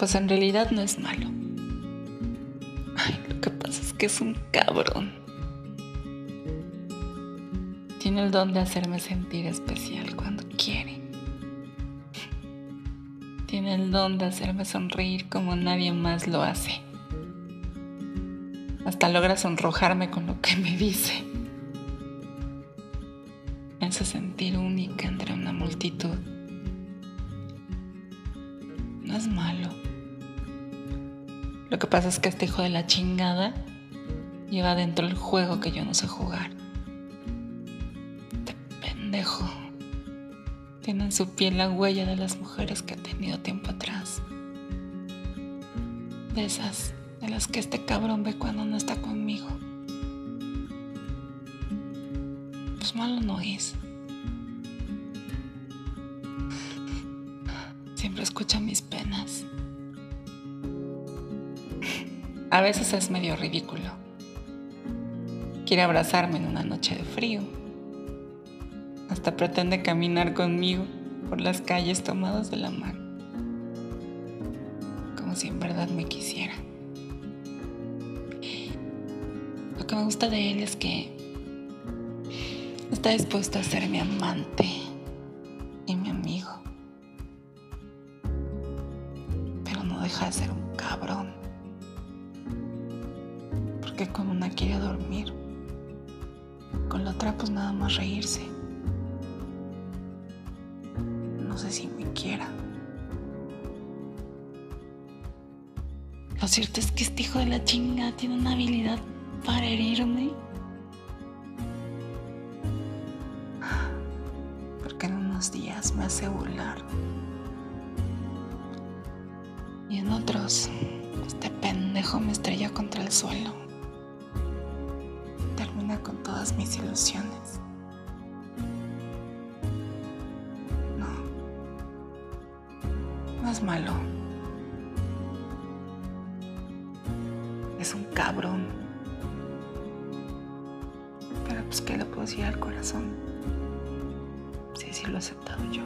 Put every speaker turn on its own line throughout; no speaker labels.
Pues en realidad no es malo. Ay, lo que pasa es que es un cabrón. Tiene el don de hacerme sentir especial cuando quiere. Tiene el don de hacerme sonreír como nadie más lo hace. Hasta logra sonrojarme con lo que me dice. Me hace sentir única entre una multitud. No es malo. Lo que pasa es que este hijo de la chingada lleva dentro el juego que yo no sé jugar. Este pendejo. Tiene en su piel la huella de las mujeres que ha tenido tiempo atrás. De esas de las que este cabrón ve cuando no está conmigo. Pues malo no es. Siempre escucha mis penas. A veces es medio ridículo. Quiere abrazarme en una noche de frío. Hasta pretende caminar conmigo por las calles tomadas de la mano. Como si en verdad me quisiera. Lo que me gusta de él es que está dispuesto a ser mi amante y mi amigo. Pero no deja de ser un cabrón que con una quiere dormir, con la otra pues nada más reírse. No sé si me quiera. Lo cierto es que este hijo de la chinga tiene una habilidad para herirme. Porque en unos días me hace burlar. Y en otros, este pendejo me estrella contra el suelo todas mis ilusiones. No, no es malo. Es un cabrón. Pero pues que le puedo decir al corazón. Si sí lo he aceptado yo.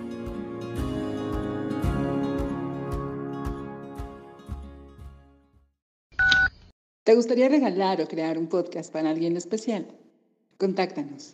¿Te gustaría regalar o crear un podcast para alguien especial? Contáctanos.